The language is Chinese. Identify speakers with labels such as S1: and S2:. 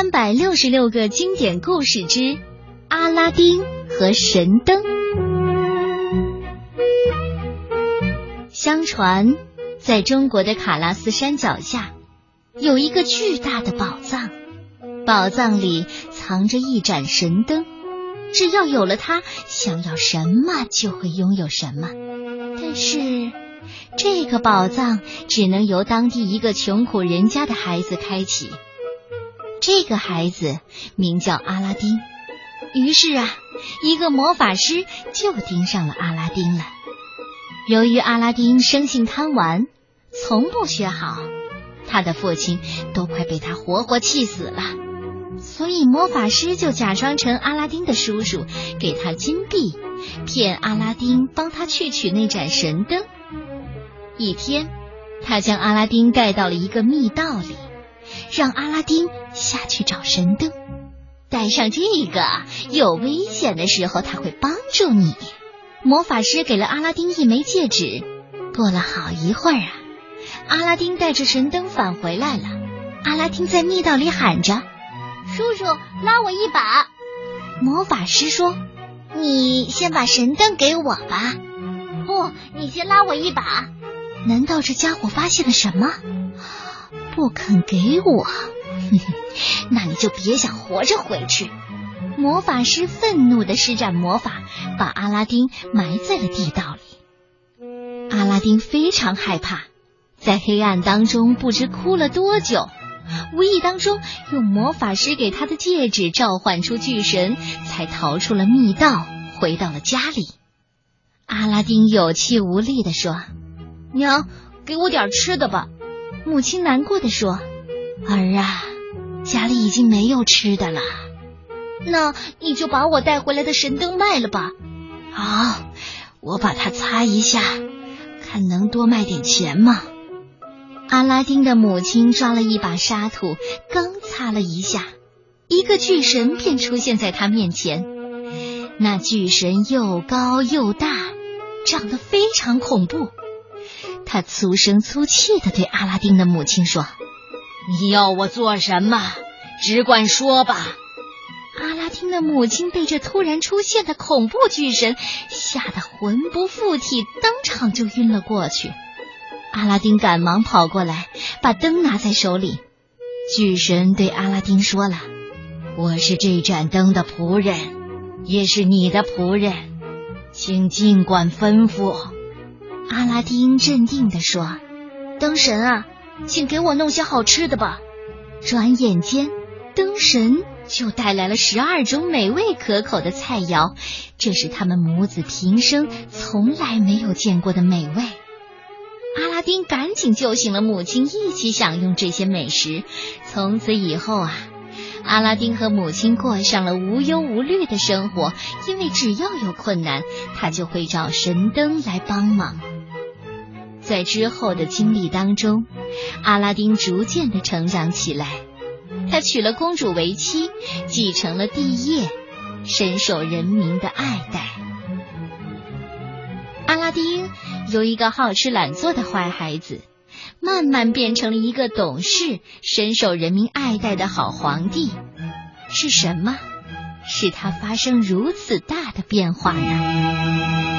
S1: 三百六十六个经典故事之阿拉丁和神灯。相传，在中国的卡拉斯山脚下，有一个巨大的宝藏，宝藏里藏着一盏神灯，只要有了它，想要什么就会拥有什么。但是，这个宝藏只能由当地一个穷苦人家的孩子开启。这个孩子名叫阿拉丁，于是啊，一个魔法师就盯上了阿拉丁了。由于阿拉丁生性贪玩，从不学好，他的父亲都快被他活活气死了，所以魔法师就假装成阿拉丁的叔叔，给他金币，骗阿拉丁帮他去取那盏神灯。一天，他将阿拉丁带到了一个密道里。让阿拉丁下去找神灯，带上这个，有危险的时候他会帮助你。魔法师给了阿拉丁一枚戒指。过了好一会儿啊，阿拉丁带着神灯返回来了。阿拉丁在密道里喊着：“
S2: 叔叔，拉我一把。”
S1: 魔法师说：“你先把神灯给我吧。”“
S2: 不，你先拉我一把。”
S1: 难道这家伙发现了什么？不肯给我，那你就别想活着回去！魔法师愤怒的施展魔法，把阿拉丁埋在了地道里。阿拉丁非常害怕，在黑暗当中不知哭了多久。无意当中用魔法师给他的戒指召唤出巨神，才逃出了密道，回到了家里。阿拉丁有气无力的说：“
S2: 娘，给我点吃的吧。”
S1: 母亲难过的说：“儿啊，家里已经没有吃的了，
S2: 那你就把我带回来的神灯卖了吧。
S1: 好，我把它擦一下，看能多卖点钱吗？”阿拉丁的母亲抓了一把沙土，刚擦了一下，一个巨神便出现在他面前。那巨神又高又大，长得非常恐怖。他粗声粗气的对阿拉丁的母亲说：“
S3: 你要我做什么？只管说吧。”
S1: 阿拉丁的母亲被这突然出现的恐怖巨神吓得魂不附体，当场就晕了过去。阿拉丁赶忙跑过来，把灯拿在手里。巨神对阿拉丁说了：“我是这盏灯的仆人，也是你的仆人，请尽管吩咐。”阿拉丁镇定地说：“
S2: 灯神啊，请给我弄些好吃的吧。”
S1: 转眼间，灯神就带来了十二种美味可口的菜肴，这是他们母子平生从来没有见过的美味。阿拉丁赶紧叫醒了母亲，一起享用这些美食。从此以后啊，阿拉丁和母亲过上了无忧无虑的生活，因为只要有困难，他就会找神灯来帮忙。在之后的经历当中，阿拉丁逐渐的成长起来。他娶了公主为妻，继承了帝业，深受人民的爱戴。阿拉丁由一个好吃懒做的坏孩子，慢慢变成了一个懂事、深受人民爱戴的好皇帝。是什么使他发生如此大的变化呢？